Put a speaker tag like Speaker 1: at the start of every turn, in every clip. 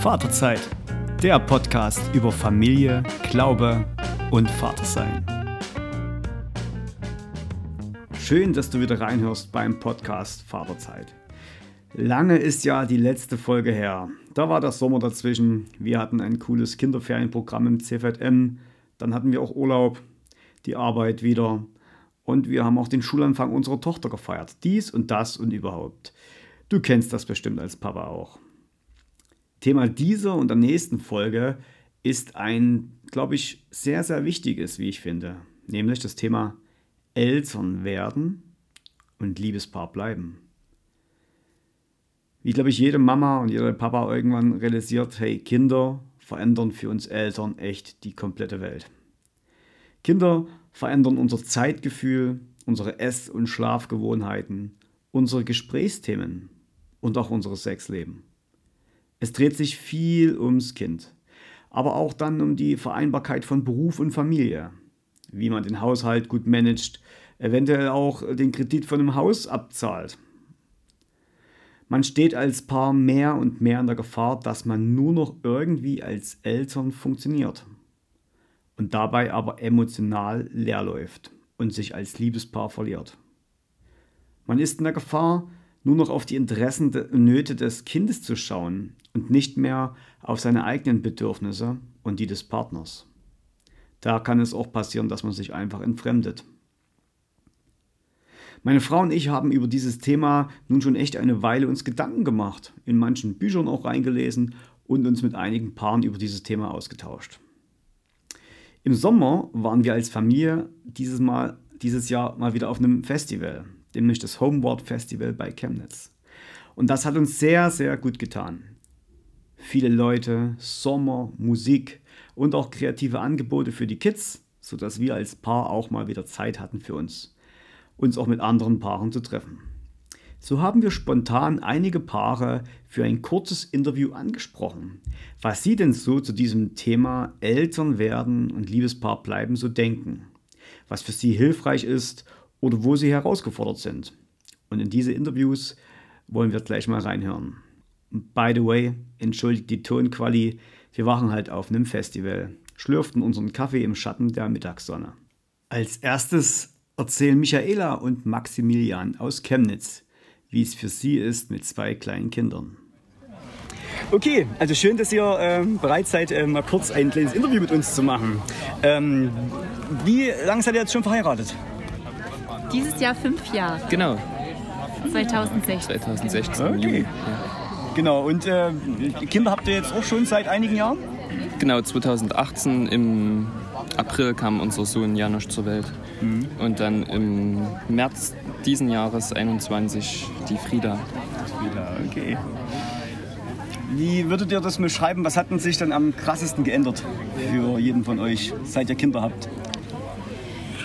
Speaker 1: Vaterzeit, der Podcast über Familie, Glaube und Vatersein. Schön, dass du wieder reinhörst beim Podcast Vaterzeit. Lange ist ja die letzte Folge her. Da war der Sommer dazwischen. Wir hatten ein cooles Kinderferienprogramm im CVM. Dann hatten wir auch Urlaub, die Arbeit wieder. Und wir haben auch den Schulanfang unserer Tochter gefeiert. Dies und das und überhaupt. Du kennst das bestimmt als Papa auch. Thema dieser und der nächsten Folge ist ein, glaube ich, sehr, sehr wichtiges, wie ich finde. Nämlich das Thema Eltern werden und Liebespaar bleiben. Wie, glaube ich, jede Mama und jeder Papa irgendwann realisiert, hey, Kinder verändern für uns Eltern echt die komplette Welt. Kinder verändern unser Zeitgefühl, unsere Ess- und Schlafgewohnheiten, unsere Gesprächsthemen und auch unser Sexleben. Es dreht sich viel ums Kind, aber auch dann um die Vereinbarkeit von Beruf und Familie, wie man den Haushalt gut managt, eventuell auch den Kredit von einem Haus abzahlt. Man steht als Paar mehr und mehr in der Gefahr, dass man nur noch irgendwie als Eltern funktioniert und dabei aber emotional leer läuft und sich als Liebespaar verliert. Man ist in der Gefahr, nur noch auf die Interessen und Nöte des Kindes zu schauen und nicht mehr auf seine eigenen Bedürfnisse und die des Partners. Da kann es auch passieren, dass man sich einfach entfremdet. Meine Frau und ich haben über dieses Thema nun schon echt eine Weile uns Gedanken gemacht, in manchen Büchern auch reingelesen und uns mit einigen Paaren über dieses Thema ausgetauscht. Im Sommer waren wir als Familie dieses, mal, dieses Jahr mal wieder auf einem Festival, nämlich das Homeward Festival bei Chemnitz. Und das hat uns sehr, sehr gut getan. Viele Leute, Sommer, Musik und auch kreative Angebote für die Kids, sodass wir als Paar auch mal wieder Zeit hatten für uns, uns auch mit anderen Paaren zu treffen. So haben wir spontan einige Paare für ein kurzes Interview angesprochen, was sie denn so zu diesem Thema Eltern werden und Liebespaar bleiben so denken, was für sie hilfreich ist oder wo sie herausgefordert sind. Und in diese Interviews wollen wir gleich mal reinhören. By the way, entschuldigt die Tonquali, wir waren halt auf einem Festival, schlürften unseren Kaffee im Schatten der Mittagssonne. Als erstes erzählen Michaela und Maximilian aus Chemnitz, wie es für sie ist mit zwei kleinen Kindern. Okay, also schön, dass ihr ähm, bereit seid, ähm, mal kurz ein kleines Interview mit uns zu machen. Ähm, wie lange seid ihr jetzt schon verheiratet?
Speaker 2: Dieses Jahr fünf Jahre.
Speaker 3: Genau.
Speaker 2: 2016.
Speaker 3: 2016.
Speaker 1: Okay.
Speaker 3: Ja.
Speaker 1: Genau, und äh, Kinder habt ihr jetzt auch schon seit einigen Jahren?
Speaker 3: Genau, 2018 im April kam unser Sohn Janusz zur Welt. Und dann im März diesen Jahres 21 die Frieda.
Speaker 1: Ja, okay. Wie würdet ihr das beschreiben? Was hat denn sich dann am krassesten geändert für jeden von euch, seit ihr Kinder habt?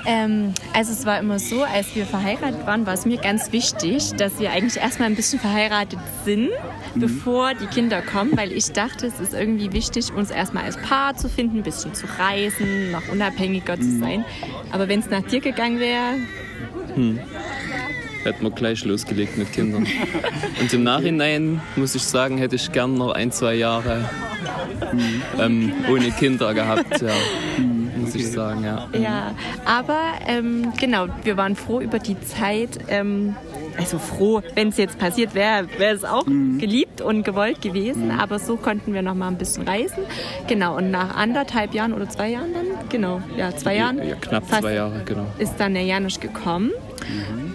Speaker 2: Ähm, also es war immer so, als wir verheiratet waren, war es mir ganz wichtig, dass wir eigentlich erstmal ein bisschen verheiratet sind, bevor die Kinder kommen, weil ich dachte, es ist irgendwie wichtig, uns erstmal als Paar zu finden, ein bisschen zu reisen, noch unabhängiger zu sein. Aber wenn es nach dir gegangen wäre,
Speaker 3: Hätten wir gleich losgelegt mit Kindern. Und im Nachhinein muss ich sagen, hätte ich gern noch ein, zwei Jahre ähm, ohne Kinder gehabt. Ja. Muss ich sagen, ja.
Speaker 2: ja. Aber ähm, genau, wir waren froh über die Zeit. Ähm, also froh, wenn es jetzt passiert wäre, wäre es auch geliebt und gewollt gewesen. Aber so konnten wir noch mal ein bisschen reisen. Genau, und nach anderthalb Jahren oder zwei Jahren dann, genau, ja, zwei Jahren.
Speaker 3: Ja, knapp zwei Jahre, genau.
Speaker 2: Ist dann der Janusz gekommen.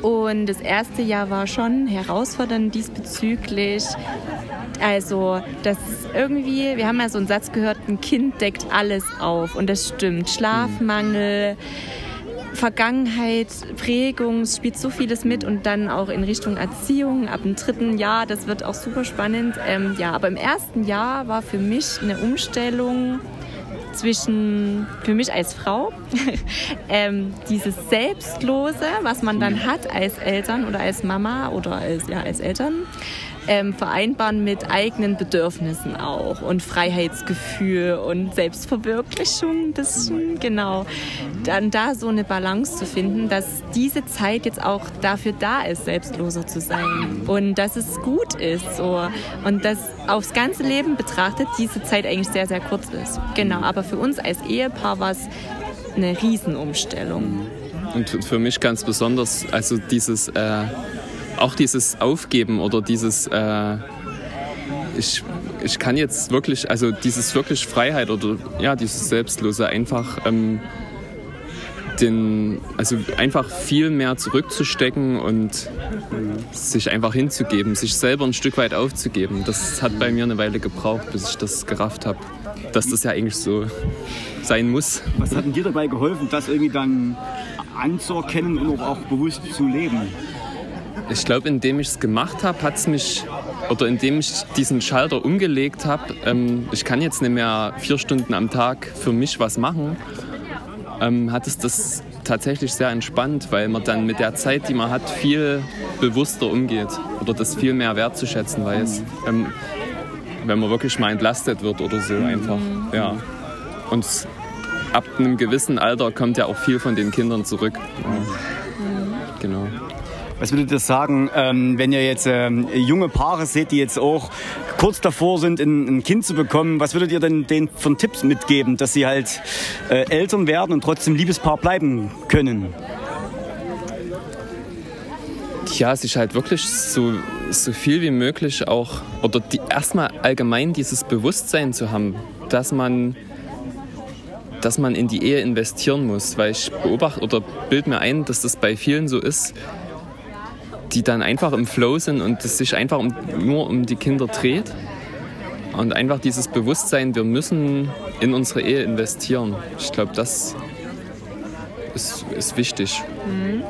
Speaker 2: Und das erste Jahr war schon herausfordernd diesbezüglich. Also, das ist irgendwie, wir haben ja so einen Satz gehört, ein Kind deckt alles auf. Und das stimmt. Schlafmangel, Vergangenheit, Prägung, es spielt so vieles mit und dann auch in Richtung Erziehung ab dem dritten Jahr, das wird auch super spannend. Ähm, ja, aber im ersten Jahr war für mich eine Umstellung zwischen, für mich als Frau, ähm, dieses Selbstlose, was man dann hat als Eltern oder als Mama oder als, ja, als Eltern. Ähm, vereinbaren mit eigenen Bedürfnissen auch und Freiheitsgefühl und Selbstverwirklichung ein genau. Dann da so eine Balance zu finden, dass diese Zeit jetzt auch dafür da ist, selbstloser zu sein und dass es gut ist so und dass aufs ganze Leben betrachtet diese Zeit eigentlich sehr, sehr kurz ist. Genau, aber für uns als Ehepaar war es eine Riesenumstellung.
Speaker 3: Und für mich ganz besonders, also dieses, äh, auch dieses Aufgeben oder dieses, äh, ich, ich kann jetzt wirklich, also dieses wirklich Freiheit oder ja, dieses Selbstlose einfach, ähm, den, also einfach viel mehr zurückzustecken und sich einfach hinzugeben, sich selber ein Stück weit aufzugeben. Das hat bei mir eine Weile gebraucht, bis ich das gerafft habe, dass das ja eigentlich so sein muss.
Speaker 1: Was hat denn dir dabei geholfen, das irgendwie dann anzuerkennen und auch bewusst zu leben?
Speaker 3: Ich glaube, indem ich es gemacht habe, hat es mich, oder indem ich diesen Schalter umgelegt habe, ähm, ich kann jetzt nicht mehr vier Stunden am Tag für mich was machen, ähm, hat es das tatsächlich sehr entspannt, weil man dann mit der Zeit, die man hat, viel bewusster umgeht oder das viel mehr wertzuschätzen weiß, ähm, wenn man wirklich mal entlastet wird oder so einfach. Ja. Und ab einem gewissen Alter kommt ja auch viel von den Kindern zurück. Ja.
Speaker 1: Was würdet ihr sagen, ähm, wenn ihr jetzt ähm, junge Paare seht, die jetzt auch kurz davor sind, ein, Kind zu bekommen? Was würdet ihr denn denen von Tipps mitgeben, dass sie halt äh, Eltern werden und trotzdem Liebespaar bleiben können?
Speaker 3: Ja, sich halt wirklich so, so viel wie möglich auch, oder die, erstmal allgemein dieses Bewusstsein zu haben, dass man dass man in die Ehe investieren muss, weil ich beobachte oder bild mir ein, dass das bei vielen so ist, die dann einfach im Flow sind und es sich einfach um, nur um die Kinder dreht. Und einfach dieses Bewusstsein, wir müssen in unsere Ehe investieren. Ich glaube, das ist, ist wichtig.
Speaker 2: Mhm.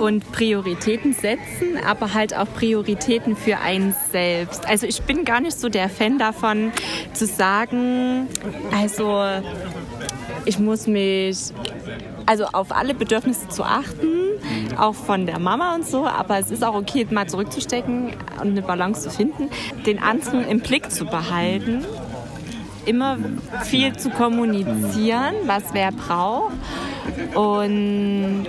Speaker 2: Und Prioritäten setzen, aber halt auch Prioritäten für einen selbst. Also ich bin gar nicht so der Fan davon zu sagen, also ich muss mich also auf alle Bedürfnisse zu achten, auch von der Mama und so, aber es ist auch okay, mal zurückzustecken und eine Balance zu finden, den anderen im Blick zu behalten, immer viel zu kommunizieren, was wer braucht und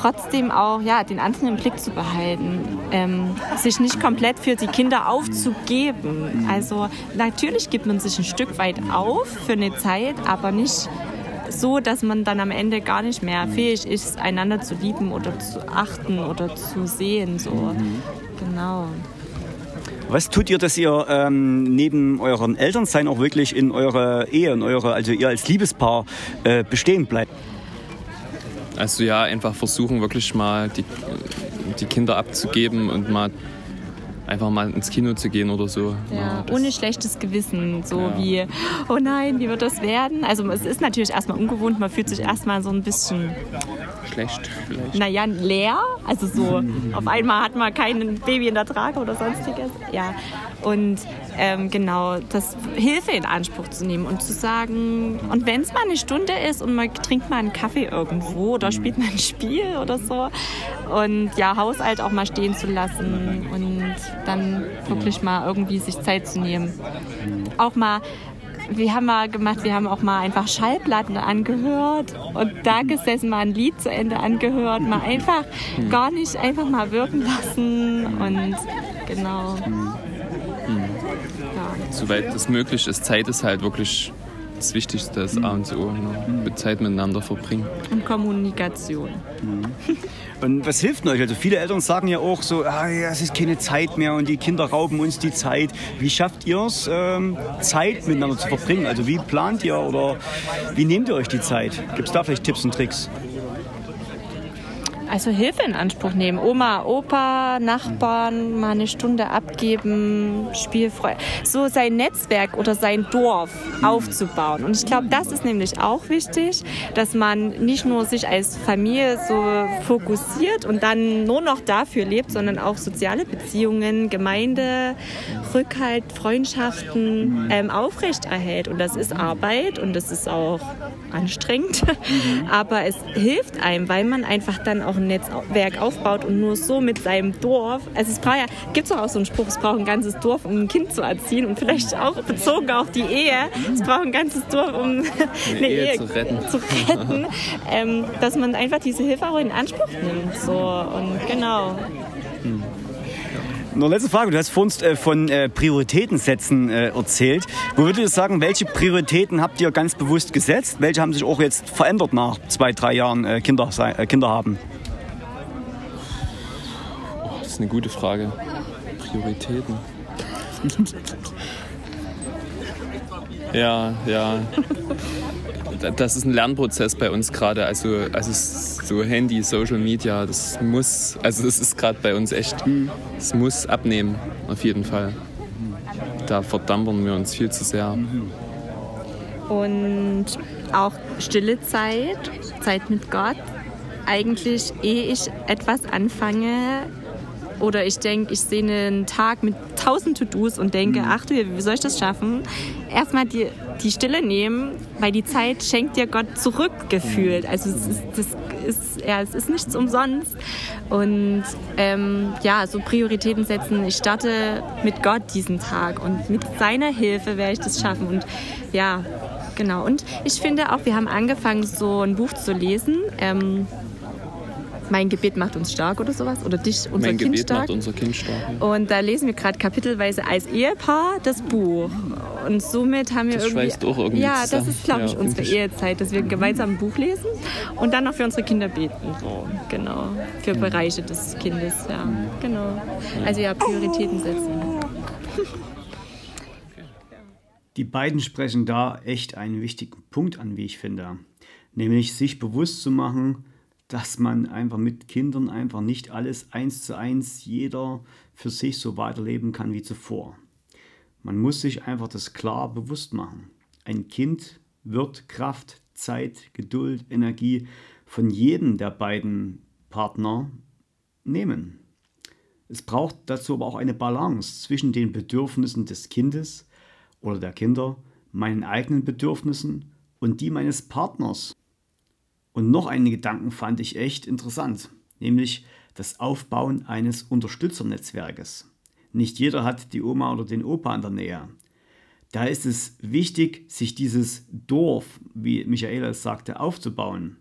Speaker 2: trotzdem auch ja, den anderen im Blick zu behalten, ähm, sich nicht komplett für die Kinder aufzugeben. Also natürlich gibt man sich ein Stück weit auf für eine Zeit, aber nicht so, dass man dann am Ende gar nicht mehr fähig ist, einander zu lieben oder zu achten oder zu sehen. So. Mhm. Genau.
Speaker 1: Was tut ihr, dass ihr ähm, neben euren Elternsein auch wirklich in eurer Ehe, in eure, also ihr als Liebespaar äh, bestehen bleibt?
Speaker 3: Also ja, einfach versuchen wirklich mal die, die Kinder abzugeben und mal einfach mal ins Kino zu gehen oder so.
Speaker 2: Ja, ja ohne schlechtes Gewissen, so ja. wie, oh nein, wie wird das werden? Also es ist natürlich erstmal ungewohnt, man fühlt sich erstmal so ein bisschen
Speaker 3: schlecht vielleicht.
Speaker 2: Naja, leer, also so auf einmal hat man kein Baby in der Trage oder sonstiges. Ja, und ähm, genau, das Hilfe in Anspruch zu nehmen und zu sagen, und wenn es mal eine Stunde ist und man trinkt mal einen Kaffee irgendwo oder spielt mal ein Spiel oder so und ja, Haushalt auch mal stehen zu lassen und dann wirklich mal irgendwie sich Zeit zu nehmen. Auch mal wir haben mal gemacht, wir haben auch mal einfach Schallplatten angehört und da gesessen, mal ein Lied zu Ende angehört, mal einfach gar nicht einfach mal wirken lassen und genau.
Speaker 3: Ja. Soweit es möglich ist, Zeit ist halt wirklich das Wichtigste, das A und O. Ne? Zeit miteinander verbringen.
Speaker 2: Und Kommunikation.
Speaker 1: Mhm. Und was hilft denn euch? Also viele Eltern sagen ja auch so, ah, es ist keine Zeit mehr und die Kinder rauben uns die Zeit. Wie schafft ihr es, ähm, Zeit miteinander zu verbringen? Also wie plant ihr oder wie nehmt ihr euch die Zeit? Gibt es da vielleicht Tipps und Tricks?
Speaker 2: Also Hilfe in Anspruch nehmen. Oma, Opa, Nachbarn mal eine Stunde abgeben, Spielfreude. So sein Netzwerk oder sein Dorf aufzubauen. Und ich glaube, das ist nämlich auch wichtig, dass man nicht nur sich als Familie so fokussiert und dann nur noch dafür lebt, sondern auch soziale Beziehungen, Gemeinde, Rückhalt, Freundschaften ähm, aufrechterhält. Und das ist Arbeit und das ist auch anstrengend, aber es hilft einem, weil man einfach dann auch ein Netzwerk aufbaut und nur so mit seinem Dorf, also es braucht ja, gibt es auch so einen Spruch, es braucht ein ganzes Dorf, um ein Kind zu erziehen und vielleicht auch bezogen auf die Ehe, es braucht ein ganzes Dorf, um eine, eine Ehe, Ehe, zu retten, zu retten ähm, dass man einfach diese Hilfe auch in Anspruch nimmt. So und genau.
Speaker 1: Mhm. Noch letzte Frage. Du hast vorhin äh, von äh, Prioritätensätzen äh, erzählt. Wo würdest du sagen, welche Prioritäten habt ihr ganz bewusst gesetzt? Welche haben sich auch jetzt verändert nach zwei, drei Jahren äh, Kinder, äh, Kinder haben?
Speaker 3: Ist eine gute Frage. Prioritäten. ja, ja das ist ein Lernprozess bei uns gerade. Also, also so Handy, Social Media, das muss, also das ist gerade bei uns echt, es muss abnehmen, auf jeden Fall. Da verdampern wir uns viel zu sehr.
Speaker 2: Und auch stille Zeit, Zeit mit Gott. Eigentlich, ehe ich etwas anfange, oder ich denke, ich sehe einen Tag mit tausend To-Dos und denke, mhm. ach du, wie soll ich das schaffen? Erstmal die, die Stille nehmen, weil die Zeit schenkt dir Gott zurückgefühlt. Mhm. Also es ist, das ist, ja, es ist nichts umsonst. Und ähm, ja, so Prioritäten setzen. Ich starte mit Gott diesen Tag und mit seiner Hilfe werde ich das schaffen. Und ja, genau. Und ich finde auch, wir haben angefangen, so ein Buch zu lesen. Ähm, mein Gebet macht uns stark oder sowas. Oder dich, unser
Speaker 3: mein
Speaker 2: Kind
Speaker 3: Gebet
Speaker 2: stark.
Speaker 3: macht unser Kind stark.
Speaker 2: Ja. Und da lesen wir gerade kapitelweise als Ehepaar das Buch. Und somit haben wir
Speaker 3: das
Speaker 2: irgendwie.
Speaker 3: Schweißt auch irgendwie
Speaker 2: ja,
Speaker 3: zusammen.
Speaker 2: das ist, glaube ich, ja, unsere ich. Ehezeit, dass wir gemeinsam ein Buch lesen und dann noch für unsere Kinder beten. So, genau. Für Bereiche des Kindes, ja. Genau. Also ja, Prioritäten setzen.
Speaker 1: Die beiden sprechen da echt einen wichtigen Punkt an, wie ich finde. Nämlich sich bewusst zu machen, dass man einfach mit Kindern einfach nicht alles eins zu eins jeder für sich so weiterleben kann wie zuvor. Man muss sich einfach das klar bewusst machen. Ein Kind wird Kraft, Zeit, Geduld, Energie von jedem der beiden Partner nehmen. Es braucht dazu aber auch eine Balance zwischen den Bedürfnissen des Kindes oder der Kinder, meinen eigenen Bedürfnissen und die meines Partners. Und noch einen Gedanken fand ich echt interessant, nämlich das Aufbauen eines Unterstützernetzwerkes. Nicht jeder hat die Oma oder den Opa in der Nähe. Da ist es wichtig, sich dieses Dorf, wie Michaela es sagte, aufzubauen.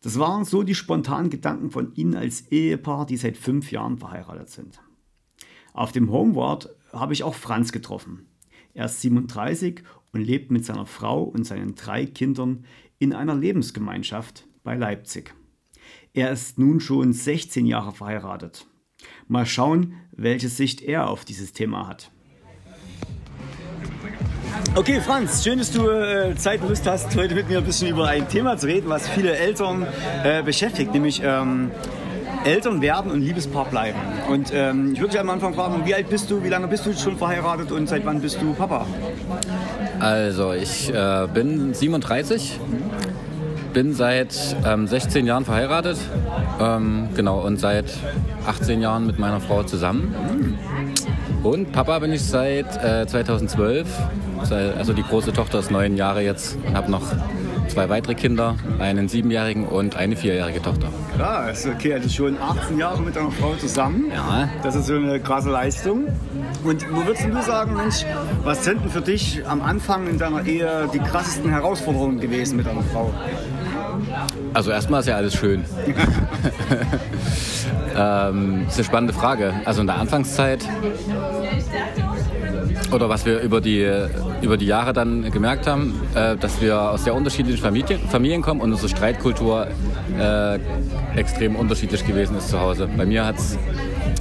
Speaker 1: Das waren so die spontanen Gedanken von Ihnen als Ehepaar, die seit fünf Jahren verheiratet sind. Auf dem Homeward habe ich auch Franz getroffen. Er ist 37 und lebt mit seiner Frau und seinen drei Kindern in einer Lebensgemeinschaft bei Leipzig. Er ist nun schon 16 Jahre verheiratet. Mal schauen, welche Sicht er auf dieses Thema hat. Okay, Franz, schön, dass du äh, Zeit und Lust hast, heute mit mir ein bisschen über ein Thema zu reden, was viele Eltern äh, beschäftigt, nämlich ähm, Eltern werden und Liebespaar bleiben. Und ähm, ich würde dich am Anfang fragen, wie alt bist du, wie lange bist du schon verheiratet und seit wann bist du Papa?
Speaker 4: Also ich äh, bin 37, bin seit ähm, 16 Jahren verheiratet, ähm, genau, und seit 18 Jahren mit meiner Frau zusammen. Und Papa bin ich seit äh, 2012, also die große Tochter ist neun Jahre jetzt und habe noch zwei weitere Kinder, einen siebenjährigen und eine vierjährige Tochter.
Speaker 1: Krass, okay, also schon 18 Jahre mit deiner Frau zusammen.
Speaker 4: Ja.
Speaker 1: Das ist so eine krasse Leistung. Und wo würdest du sagen, Mensch, was sind denn für dich am Anfang in deiner Ehe die krassesten Herausforderungen gewesen mit deiner Frau?
Speaker 4: Also erstmal ist ja alles schön. ähm, das ist eine spannende Frage. Also in der Anfangszeit oder was wir über die, über die Jahre dann gemerkt haben, äh, dass wir aus sehr unterschiedlichen Familien, Familien kommen und unsere Streitkultur äh, extrem unterschiedlich gewesen ist zu Hause. Bei mir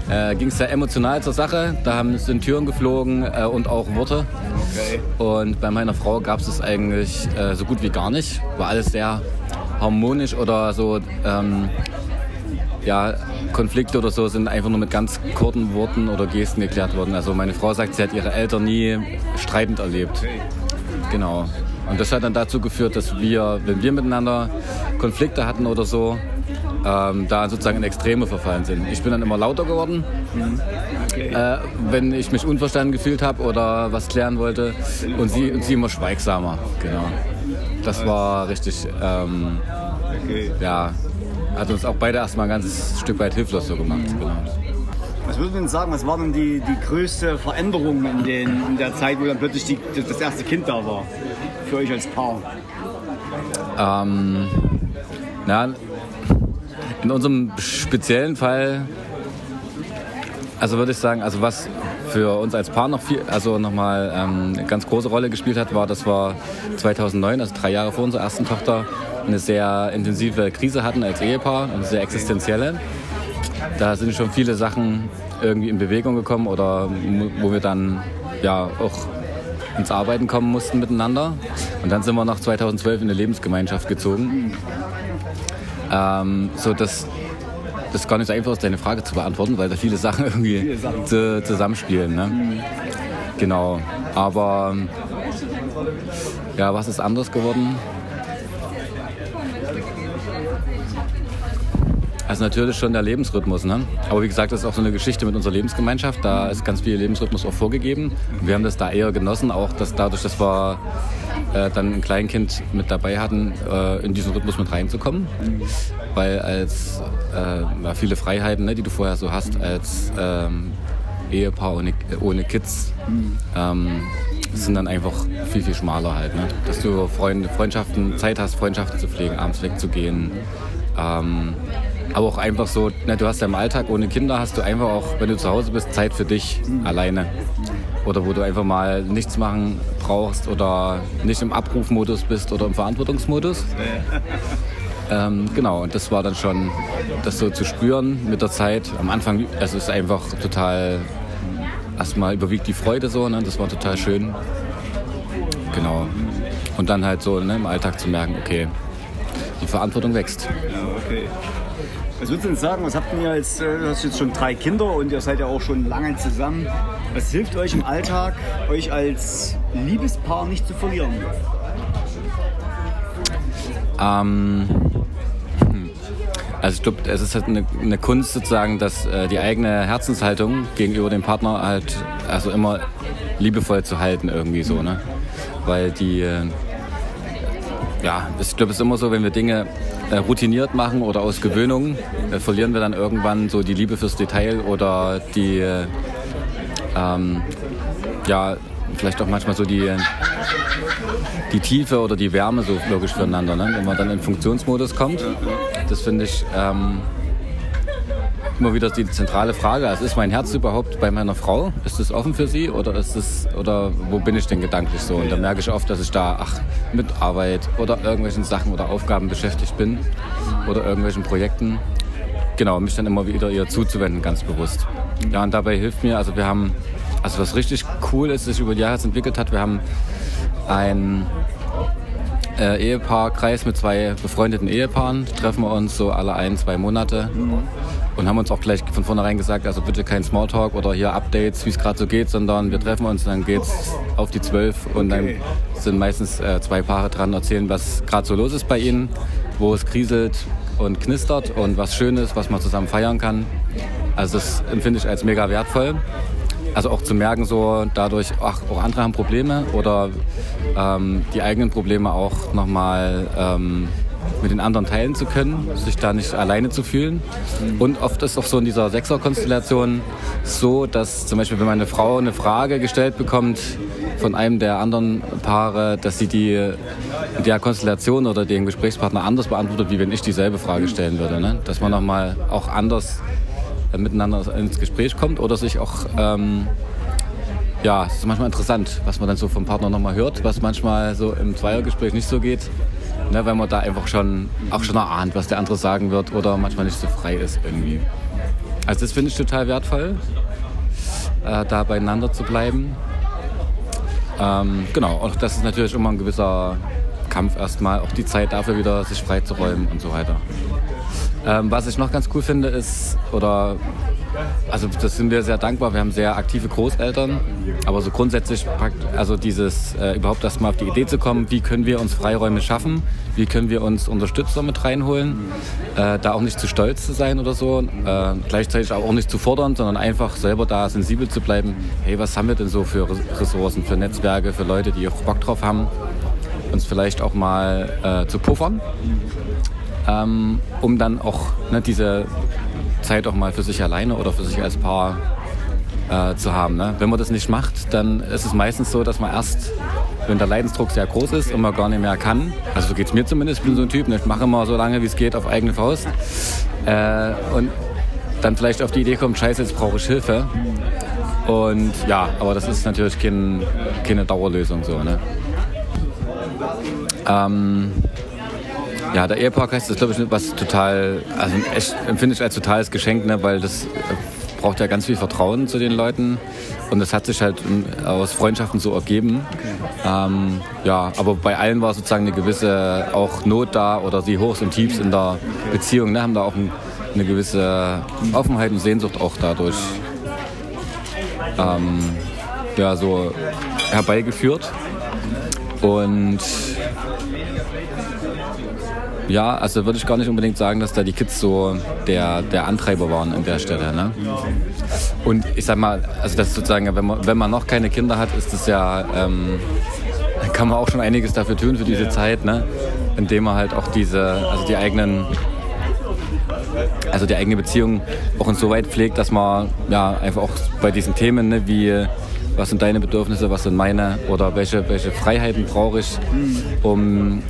Speaker 4: äh, ging es sehr emotional zur Sache, da haben, sind Türen geflogen äh, und auch Worte. Okay. Und bei meiner Frau gab es das eigentlich äh, so gut wie gar nicht. War alles sehr harmonisch oder so ähm, ja, Konflikte oder so sind einfach nur mit ganz kurzen Worten oder Gesten geklärt worden. Also meine Frau sagt, sie hat ihre Eltern nie streitend erlebt. Genau. Und das hat dann dazu geführt, dass wir, wenn wir miteinander Konflikte hatten oder so, ähm, da sozusagen in Extreme verfallen sind. Ich bin dann immer lauter geworden, okay. äh, wenn ich mich unverstanden gefühlt habe oder was klären wollte und sie, und sie immer schweigsamer. Genau. das war richtig, ähm,
Speaker 1: Okay.
Speaker 4: ja, hat uns auch beide erstmal ein ganzes Stück weit hilflos so gemacht. Genau.
Speaker 1: Was würden Sie denn sagen, was war denn die, die größte Veränderung in, den, in der Zeit, wo dann plötzlich die, das erste Kind da war? Für euch als Paar?
Speaker 4: Ähm, na, in unserem speziellen Fall, also würde ich sagen, also was für uns als Paar noch viel, also nochmal ähm, eine ganz große Rolle gespielt hat, war, dass wir 2009, also drei Jahre vor unserer ersten Tochter, eine sehr intensive Krise hatten als Ehepaar, eine sehr existenzielle. Da sind schon viele Sachen irgendwie in Bewegung gekommen oder wo wir dann ja auch ins Arbeiten kommen mussten miteinander. Und dann sind wir nach 2012 in eine Lebensgemeinschaft gezogen. Ähm, so dass das ist gar nicht so einfach deine Frage zu beantworten, weil da viele Sachen irgendwie
Speaker 1: Viele Sachen.
Speaker 4: zu, zusammenspielen. Ne? Genau. Aber ja, was ist anders geworden? Also natürlich schon der Lebensrhythmus. Ne? Aber wie gesagt, das ist auch so eine Geschichte mit unserer Lebensgemeinschaft. Da ist ganz viel Lebensrhythmus auch vorgegeben. Wir haben das da eher genossen, auch dass dadurch, dass wir äh, dann ein Kleinkind mit dabei hatten, äh, in diesen Rhythmus mit reinzukommen. Weil als äh, viele Freiheiten, ne, die du vorher so hast als ähm, Ehepaar ohne, ohne Kids, ähm, sind dann einfach viel, viel schmaler halt. Ne? Dass du Freund, Freundschaften, Zeit hast, Freundschaften zu pflegen, abends wegzugehen. Ähm, aber auch einfach so, ne, du hast ja im Alltag ohne Kinder, hast du einfach auch, wenn du zu Hause bist, Zeit für dich alleine. Oder wo du einfach mal nichts machen brauchst oder nicht im Abrufmodus bist oder im Verantwortungsmodus. Ähm, genau, und das war dann schon, das so zu spüren mit der Zeit. Am Anfang, es ist einfach total, erstmal überwiegt die Freude so, ne? das war total schön. Genau. Und dann halt so ne, im Alltag zu merken, okay, die Verantwortung wächst.
Speaker 1: Ja, okay. Was würdest du denn sagen, was habt ihr jetzt, äh, du hast jetzt schon drei Kinder und ihr seid ja auch schon lange zusammen. Was hilft euch im Alltag, euch als Liebespaar nicht zu verlieren?
Speaker 4: Ähm, hm. also ich glaube, es ist halt eine, eine Kunst sozusagen, dass äh, die eigene Herzenshaltung gegenüber dem Partner halt also immer liebevoll zu halten irgendwie so, ne? Weil die, äh, ja, ich glaube, es ist immer so, wenn wir Dinge äh, routiniert machen oder aus Gewöhnung, äh, verlieren wir dann irgendwann so die Liebe fürs Detail oder die, äh, ähm, ja, vielleicht auch manchmal so die, die Tiefe oder die Wärme so logisch füreinander. Ne? Wenn man dann in Funktionsmodus kommt, das finde ich ähm, immer wieder die zentrale Frage. Also ist mein Herz überhaupt bei meiner Frau? Ist es offen für sie oder ist es oder wo bin ich denn gedanklich so? Und da merke ich oft, dass ich da ach mit Arbeit oder irgendwelchen Sachen oder Aufgaben beschäftigt bin oder irgendwelchen Projekten. Genau, mich dann immer wieder ihr zuzuwenden, ganz bewusst. Ja, und dabei hilft mir, also wir haben, also was richtig cool ist, sich über die Jahre entwickelt hat, wir haben ein äh, Ehepaarkreis mit zwei befreundeten Ehepaaren, treffen wir uns so alle ein, zwei Monate und haben uns auch gleich von vornherein gesagt, also bitte kein Smalltalk oder hier Updates, wie es gerade so geht, sondern wir treffen uns und dann geht's auf die zwölf und
Speaker 1: Okay.
Speaker 4: dann sind meistens äh, zwei Paare dran, erzählen, was gerade so los ist bei ihnen, wo es kriselt und knistert und was schön ist, was man zusammen feiern kann. Also das empfinde ich als mega wertvoll. Also auch zu merken, so dadurch, ach, auch andere haben Probleme oder ähm, die eigenen Probleme auch nochmal ähm, mit den anderen teilen zu können, sich da nicht alleine zu fühlen. Und oft ist auch so in dieser Sechser-Konstellation so, dass zum Beispiel, wenn meine Frau eine Frage gestellt bekommt von einem der anderen Paare, dass sie die in der Konstellation oder dem Gesprächspartner anders beantwortet, wie wenn ich dieselbe Frage stellen würde. Ne? Dass man nochmal auch anders miteinander ins Gespräch kommt oder sich auch, ähm, ja, es ist manchmal interessant, was man dann so vom Partner nochmal hört, was manchmal so im Zweiergespräch nicht so geht, ne, weil man da einfach schon, auch schon erahnt, was der andere sagen wird oder manchmal nicht so frei ist irgendwie. Also das finde ich total wertvoll, äh, da beieinander zu bleiben. Ähm, genau, auch das ist natürlich immer ein gewisser Kampf erstmal, auch die Zeit dafür wieder sich freizuräumen und so weiter. Ähm, was ich noch ganz cool finde ist, oder also das sind wir sehr dankbar, wir haben sehr aktive Großeltern, aber so grundsätzlich also dieses äh, überhaupt erstmal auf die Idee zu kommen, wie können wir uns Freiräume schaffen, wie können wir uns Unterstützer mit reinholen, äh, da auch nicht zu stolz zu sein oder so, äh, gleichzeitig auch nicht zu fordern, sondern einfach selber da sensibel zu bleiben, hey, was haben wir denn so für Res- Ressourcen, für Netzwerke, für Leute, die auch Bock drauf haben? Uns vielleicht auch mal äh, zu puffern, ähm, um dann auch ne, diese Zeit auch mal für sich alleine oder für sich als Paar äh, zu haben. Ne? Wenn man das nicht macht, dann ist es meistens so, dass man erst, wenn der Leidensdruck sehr groß ist und man gar nicht mehr kann, also so geht es mir zumindest, ich bin so ein Typ, ne? ich mache immer so lange, wie es geht, auf eigene Faust. Äh, und dann vielleicht auf die Idee kommt, scheiße, jetzt brauche ich Hilfe. Und ja, aber das ist natürlich kein, keine Dauerlösung so. Ne? Ähm, ja, der Ehepark-Geist ist, glaube ich, was total, also echt, empfinde ich als totales Geschenk, ne, weil das braucht ja ganz viel Vertrauen zu den Leuten und das hat sich halt aus Freundschaften so ergeben. Ähm, ja, aber bei allen war sozusagen eine gewisse auch Not da oder die Hochs und Tiefs in der Beziehung, ne, haben da auch ein, eine gewisse Offenheit und Sehnsucht auch dadurch ähm, ja, so herbeigeführt. Und ja, also würde ich gar nicht unbedingt sagen, dass da die Kids so der, der Antreiber waren an der Stelle. Ne? Und ich sag mal, also das sozusagen, wenn man, wenn man noch keine Kinder hat, ist das ja, ähm, kann man auch schon einiges dafür tun für diese Zeit, ne? indem man halt auch diese, also die eigenen also die eigene Beziehung auch insoweit pflegt, dass man ja einfach auch bei diesen Themen ne, wie was sind deine Bedürfnisse, was sind meine oder welche, welche Freiheiten brauche ich, um,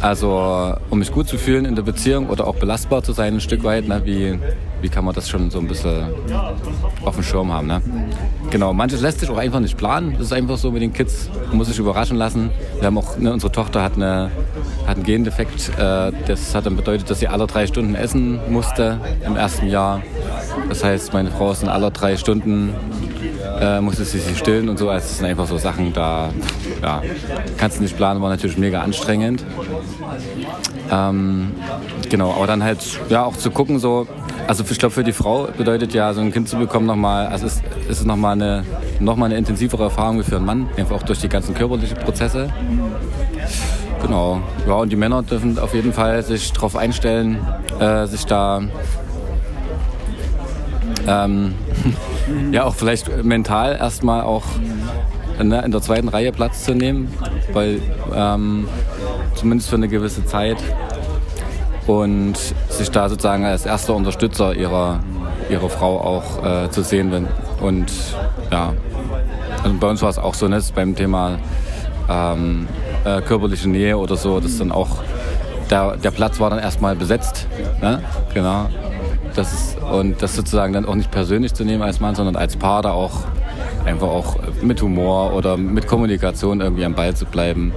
Speaker 4: also, um mich gut zu fühlen in der Beziehung oder auch belastbar zu sein ein Stück weit. Ne? Wie, wie kann man das schon so ein bisschen auf dem Schirm haben. Ne? Genau, manches lässt sich auch einfach nicht planen. Das ist einfach so mit den Kids, man muss sich überraschen lassen. Wir haben auch, ne, unsere Tochter hat, eine, hat einen Gendefekt. Äh, das hat dann bedeutet, dass sie alle drei Stunden essen musste im ersten Jahr. Das heißt, meine Frau ist in aller drei Stunden äh, musste sie sich stillen und so. Es sind einfach so Sachen, da ja, kannst du nicht planen, war natürlich mega anstrengend. Ähm, genau, aber dann halt ja auch zu gucken, so, also ich glaube für die Frau bedeutet ja, so ein Kind zu bekommen nochmal, also es ist nochmal eine, noch eine intensivere Erfahrung für einen Mann, einfach auch durch die ganzen körperlichen Prozesse. Genau, ja und die Männer dürfen auf jeden Fall sich darauf einstellen, äh, sich da ähm, ja auch vielleicht mental erstmal auch ne, in der zweiten Reihe Platz zu nehmen, weil ähm, zumindest für eine gewisse Zeit und sich da sozusagen als erster Unterstützer ihrer, ihrer Frau auch äh, zu sehen. Wenn, und ja, also bei uns war es auch so, ne, beim Thema ähm, äh, körperliche Nähe oder so, dass dann auch der, der Platz war dann erstmal besetzt. Ne? Genau. Das ist, und das sozusagen dann auch nicht persönlich zu nehmen als Mann, sondern als Paar da auch einfach auch mit Humor oder mit Kommunikation irgendwie am Ball zu bleiben.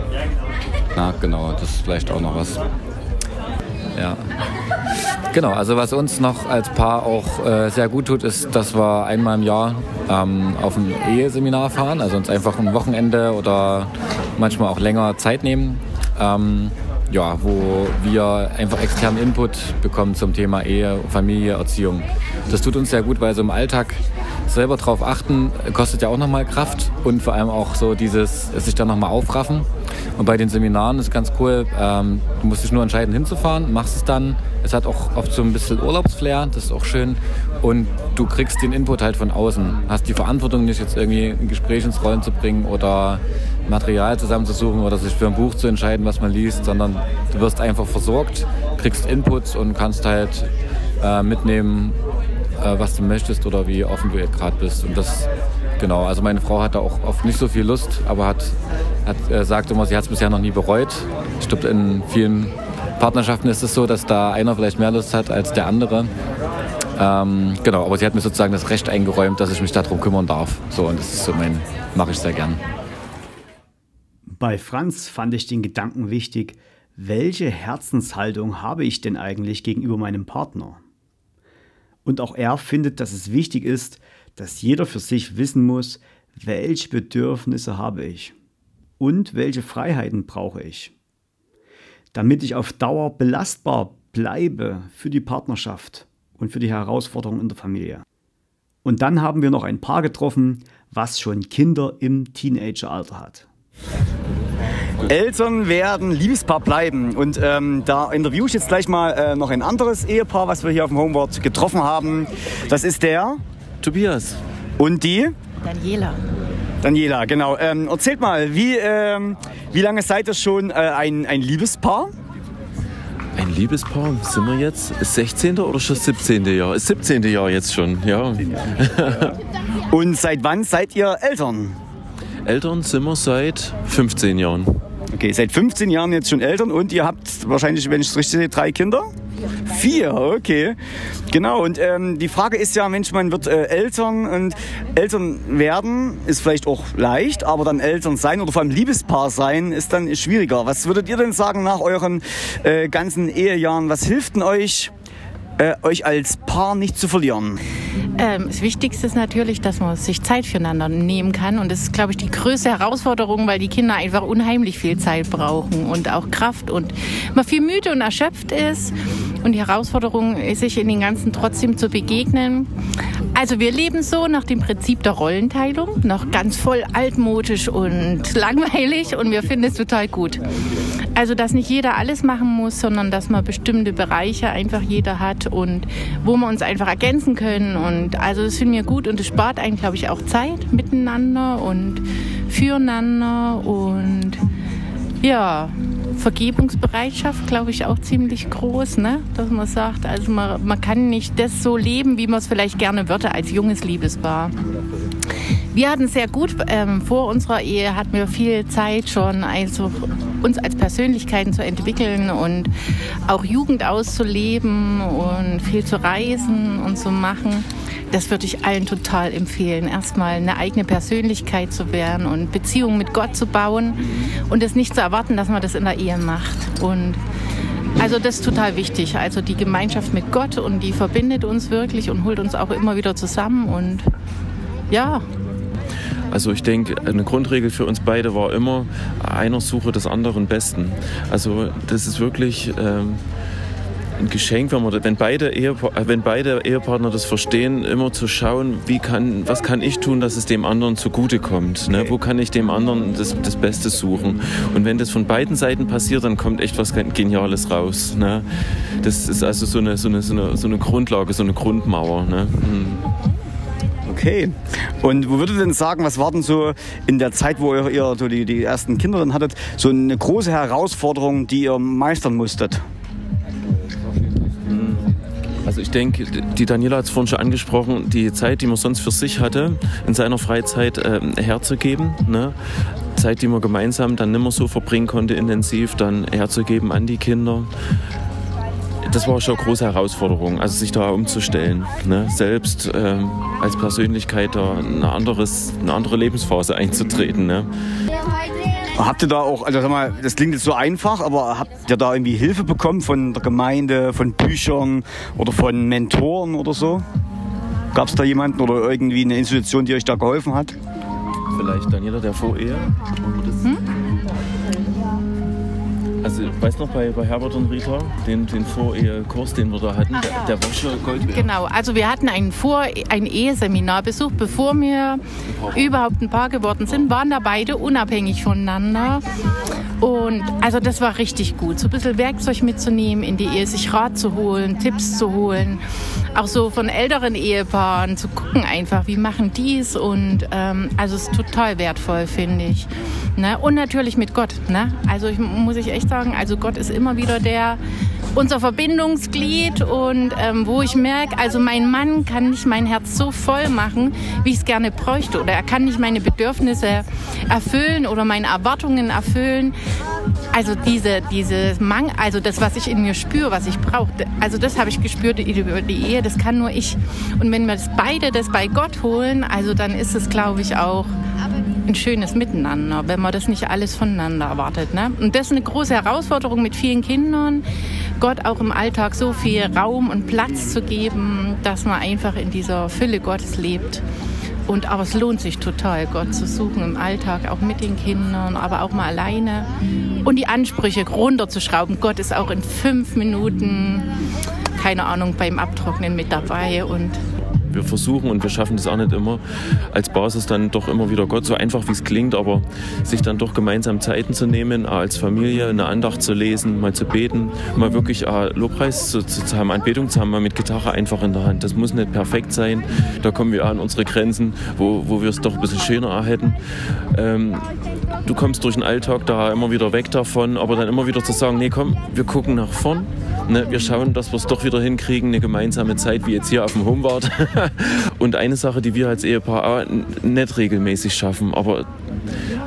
Speaker 4: Na, genau, das ist vielleicht auch noch was. Ja. Genau, also was uns noch als Paar auch äh, sehr gut tut, ist, dass wir einmal im Jahr ähm, auf ein Eheseminar fahren, also uns einfach ein Wochenende oder manchmal auch länger Zeit nehmen. Ähm, ja, wo wir einfach externen Input bekommen zum Thema Ehe, Familie, Erziehung. Das tut uns sehr gut, weil so im Alltag selber drauf achten, kostet ja auch nochmal Kraft und vor allem auch so dieses, sich dann nochmal aufraffen. Und bei den Seminaren ist ganz cool, ähm, du musst dich nur entscheiden hinzufahren, machst es dann. Es hat auch oft so ein bisschen Urlaubsflair, das ist auch schön. Und du kriegst den Input halt von außen. Hast die Verantwortung nicht jetzt irgendwie ein Gespräch ins Rollen zu bringen oder Material zusammenzusuchen oder sich für ein Buch zu entscheiden, was man liest, sondern du wirst einfach versorgt, kriegst Inputs und kannst halt äh, mitnehmen, äh, was du möchtest oder wie offen du gerade bist. Und das, genau, also meine Frau hat da auch oft nicht so viel Lust, aber hat, hat äh, sagt immer, sie hat es bisher noch nie bereut. Ich glaube, in vielen Partnerschaften ist es so, dass da einer vielleicht mehr Lust hat als der andere. Ähm, genau, aber sie hat mir sozusagen das Recht eingeräumt, dass ich mich darum kümmern darf. So, und das ist so mein, mache ich sehr gern.
Speaker 1: Bei Franz fand ich den Gedanken wichtig, welche Herzenshaltung habe ich denn eigentlich gegenüber meinem Partner? Und auch er findet, dass es wichtig ist, dass jeder für sich wissen muss, welche Bedürfnisse habe ich und welche Freiheiten brauche ich, damit ich auf Dauer belastbar bleibe für die Partnerschaft und für die Herausforderungen in der Familie. Und dann haben wir noch ein Paar getroffen, was schon Kinder im Teenageralter hat. Eltern werden Liebespaar bleiben. Und ähm, da interviewe ich jetzt gleich mal äh, noch ein anderes Ehepaar, was wir hier auf dem Homeward getroffen haben. Das ist der
Speaker 5: Tobias
Speaker 1: und die
Speaker 2: Daniela.
Speaker 1: Daniela, genau. Ähm, erzählt mal, wie, ähm, wie lange seid ihr schon äh, ein, ein Liebespaar?
Speaker 5: Ein Liebespaar, sind wir jetzt? Ist 16. oder schon 17. Jahr? Ist 17. Jahr jetzt schon, ja.
Speaker 1: Und seit wann seid ihr Eltern?
Speaker 5: Eltern sind wir seit 15 Jahren.
Speaker 1: Okay, seit 15 Jahren jetzt schon Eltern und ihr habt wahrscheinlich, wenn ich es richtig sehe, drei Kinder? Vier, okay. Genau, und ähm, die Frage ist ja, Mensch, man wird äh, Eltern und Eltern werden ist vielleicht auch leicht, aber dann Eltern sein oder vor allem Liebespaar sein ist dann schwieriger. Was würdet ihr denn sagen nach euren äh, ganzen Ehejahren? Was hilft denn euch, äh, euch als Paar nicht zu verlieren?
Speaker 6: Ähm, das Wichtigste ist natürlich, dass man sich Zeit füreinander nehmen kann. Und das ist, glaube ich, die größte Herausforderung, weil die Kinder einfach unheimlich viel Zeit brauchen und auch Kraft und man viel müde und erschöpft ist. Und die Herausforderung ist, sich in den Ganzen trotzdem zu begegnen. Also wir leben so nach dem Prinzip der Rollenteilung, noch ganz voll altmodisch und langweilig und wir finden es total gut. Also dass nicht jeder alles machen muss, sondern dass man bestimmte Bereiche einfach jeder hat und wo wir uns einfach ergänzen können. Und also das finden wir gut und es spart eigentlich, glaube ich, auch Zeit miteinander und füreinander und ja, Vergebungsbereitschaft, glaube ich, auch ziemlich groß, ne? dass man sagt, also man, man kann nicht das so leben, wie man es vielleicht gerne würde als junges Liebespaar. Wir hatten sehr gut, ähm, vor unserer Ehe hatten wir viel Zeit schon, also uns als Persönlichkeiten zu entwickeln und auch Jugend auszuleben und viel zu reisen und zu machen das würde ich allen total empfehlen, erstmal eine eigene Persönlichkeit zu werden und Beziehungen mit Gott zu bauen und es nicht zu erwarten, dass man das in der Ehe macht. Und also das ist total wichtig. Also die Gemeinschaft mit Gott und die verbindet uns wirklich und holt uns auch immer wieder zusammen und ja.
Speaker 5: Also ich denke, eine Grundregel für uns beide war immer, einer suche des anderen Besten. Also das ist wirklich... Ähm ein Geschenk, wenn, man, wenn, beide Ehepa wenn beide Ehepartner das verstehen, immer zu schauen, wie kann, was kann ich tun, dass es dem anderen zugutekommt. Ne? Wo kann ich dem anderen das, das Beste suchen? Und wenn das von beiden Seiten passiert, dann kommt echt was Geniales raus. Ne? Das ist also so eine, so, eine, so, eine, so eine Grundlage, so eine Grundmauer. Ne? Hm.
Speaker 1: Okay. Und wo würdet ihr denn sagen, was war denn so in der Zeit, wo ihr, ihr so die, die ersten Kinder dann hattet, so eine große Herausforderung, die ihr meistern musstet?
Speaker 5: Also ich denke, die Daniela hat es vorhin schon angesprochen, die Zeit, die man sonst für sich hatte, in seiner Freizeit äh, herzugeben. Ne? Zeit, die man gemeinsam dann nicht mehr so verbringen konnte, intensiv dann herzugeben an die Kinder. Das war schon eine große Herausforderung, also sich da umzustellen. Ne? Selbst ähm, als Persönlichkeit da eine, anderes, eine andere Lebensphase einzutreten. Ne?
Speaker 1: Habt ihr da auch, also sag mal, das klingt jetzt so einfach, aber habt ihr da irgendwie Hilfe bekommen von der Gemeinde, von Büchern oder von Mentoren oder so? Gab es da jemanden oder irgendwie eine Institution, die euch da geholfen hat?
Speaker 5: Vielleicht Daniela der Vorehe? Hm? Also, weißt noch, bei, bei Herbert und Rita, den, den Vorehekurs, den wir da hatten, Ach, ja. der, war schon Gold wert.
Speaker 6: Genau, also wir hatten ein, Vor-, ein Eheseminar besucht, bevor wir überhaupt ein Paar geworden sind, waren da beide unabhängig voneinander. Und also das war richtig gut, so ein bisschen Werkzeug mitzunehmen in die Ehe, sich Rat zu holen, Tipps zu holen, auch so von älteren Ehepaaren zu gucken einfach, wie machen die es und ähm, also es ist total wertvoll, finde ich. Ne? Und natürlich mit Gott. Ne? Also ich, muss ich echt sagen, also Gott ist immer wieder der unser Verbindungsglied und ähm, wo ich merke, also mein Mann kann nicht mein Herz so voll machen, wie ich es gerne bräuchte oder er kann nicht meine Bedürfnisse erfüllen oder meine Erwartungen erfüllen. Also diese, diese Mang, also das, was ich in mir spüre, was ich brauche, also das habe ich gespürt über die Ehe, das kann nur ich. Und wenn wir das beide das bei Gott holen, also dann ist es, glaube ich, auch ein schönes Miteinander, wenn man das nicht alles voneinander erwartet. Ne? Und das ist eine große Herausforderung mit vielen Kindern, Gott auch im Alltag so viel Raum und Platz zu geben, dass man einfach in dieser Fülle Gottes lebt. Und, aber es lohnt sich total, Gott zu suchen im Alltag, auch mit den Kindern, aber auch mal alleine. Und die Ansprüche runterzuschrauben. Gott ist auch in fünf Minuten, keine Ahnung, beim Abtrocknen mit dabei. Und
Speaker 5: wir versuchen und wir schaffen das auch nicht immer, als Basis dann doch immer wieder Gott, so einfach wie es klingt, aber sich dann doch gemeinsam Zeiten zu nehmen, als Familie eine Andacht zu lesen, mal zu beten, mal wirklich Lobpreis zu, zu, haben, Anbetung zu haben, mal mit Gitarre einfach in der Hand. Das muss nicht perfekt sein, da kommen wir an unsere Grenzen, wo, wo wir es doch ein bisschen schöner hätten. Ähm, du kommst durch den Alltag da immer wieder weg davon, aber dann immer wieder zu sagen, nee komm, wir gucken nach vorn, ne, wir schauen, dass wir es doch wieder hinkriegen, eine gemeinsame Zeit wie jetzt hier auf dem Homewart. Und eine Sache, die wir als Ehepaar nicht regelmäßig schaffen, aber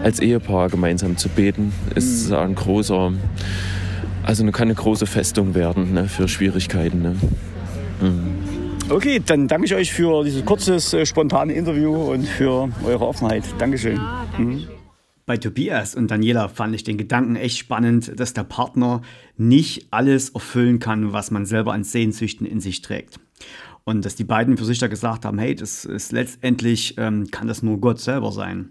Speaker 5: als Ehepaar gemeinsam zu beten, ist mhm. ein großer, also kann eine große Festung werden ne, für Schwierigkeiten. Ne?
Speaker 1: Mhm. Okay, dann danke ich euch für dieses kurzes, äh, spontane Interview und für eure Offenheit. Dankeschön. Mhm. Bei Tobias und Daniela fand ich den Gedanken echt spannend, dass der Partner nicht alles erfüllen kann, was man selber an Sehnsüchten in sich trägt. Und dass die beiden für sich da gesagt haben, hey, das ist letztendlich, ähm, kann das nur Gott selber sein,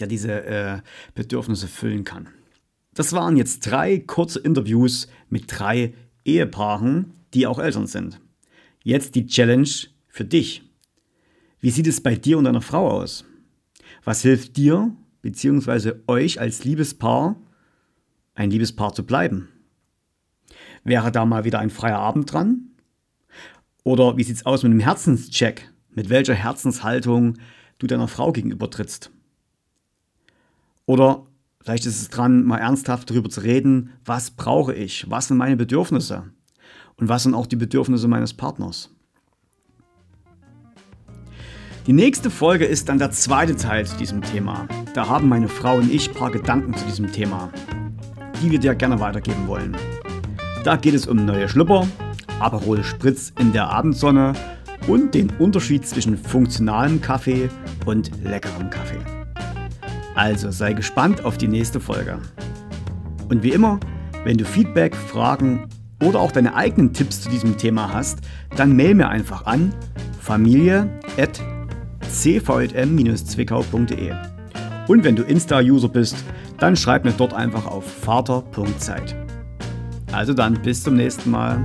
Speaker 1: der diese äh, Bedürfnisse füllen kann. Das waren jetzt drei kurze Interviews mit drei Ehepaaren, die auch Eltern sind. Jetzt die Challenge für dich. Wie sieht es bei dir und deiner Frau aus? Was hilft dir bzw. euch als Liebespaar, ein Liebespaar zu bleiben? Wäre da mal wieder ein freier Abend dran? Oder wie sieht es aus mit einem Herzenscheck? Mit welcher Herzenshaltung du deiner Frau gegenüber trittst? Oder vielleicht ist es dran, mal ernsthaft darüber zu reden, was brauche ich? Was sind meine Bedürfnisse? Und was sind auch die Bedürfnisse meines Partners? Die nächste Folge ist dann der zweite Teil zu diesem Thema. Da haben meine Frau und ich ein paar Gedanken zu diesem Thema, die wir dir gerne weitergeben wollen. Da geht es um neue Schlüpper, Aperol Spritz in der Abendsonne und den Unterschied zwischen funktionalem Kaffee und leckerem Kaffee. Also sei gespannt auf die nächste Folge. Und wie immer, wenn du Feedback, Fragen oder auch deine eigenen Tipps zu diesem Thema hast, dann mail mir einfach an familie@ cvm-zwickau.de. Und wenn du Insta-User bist, dann schreib mir dort einfach auf vater.zeit. Also dann, bis zum nächsten Mal.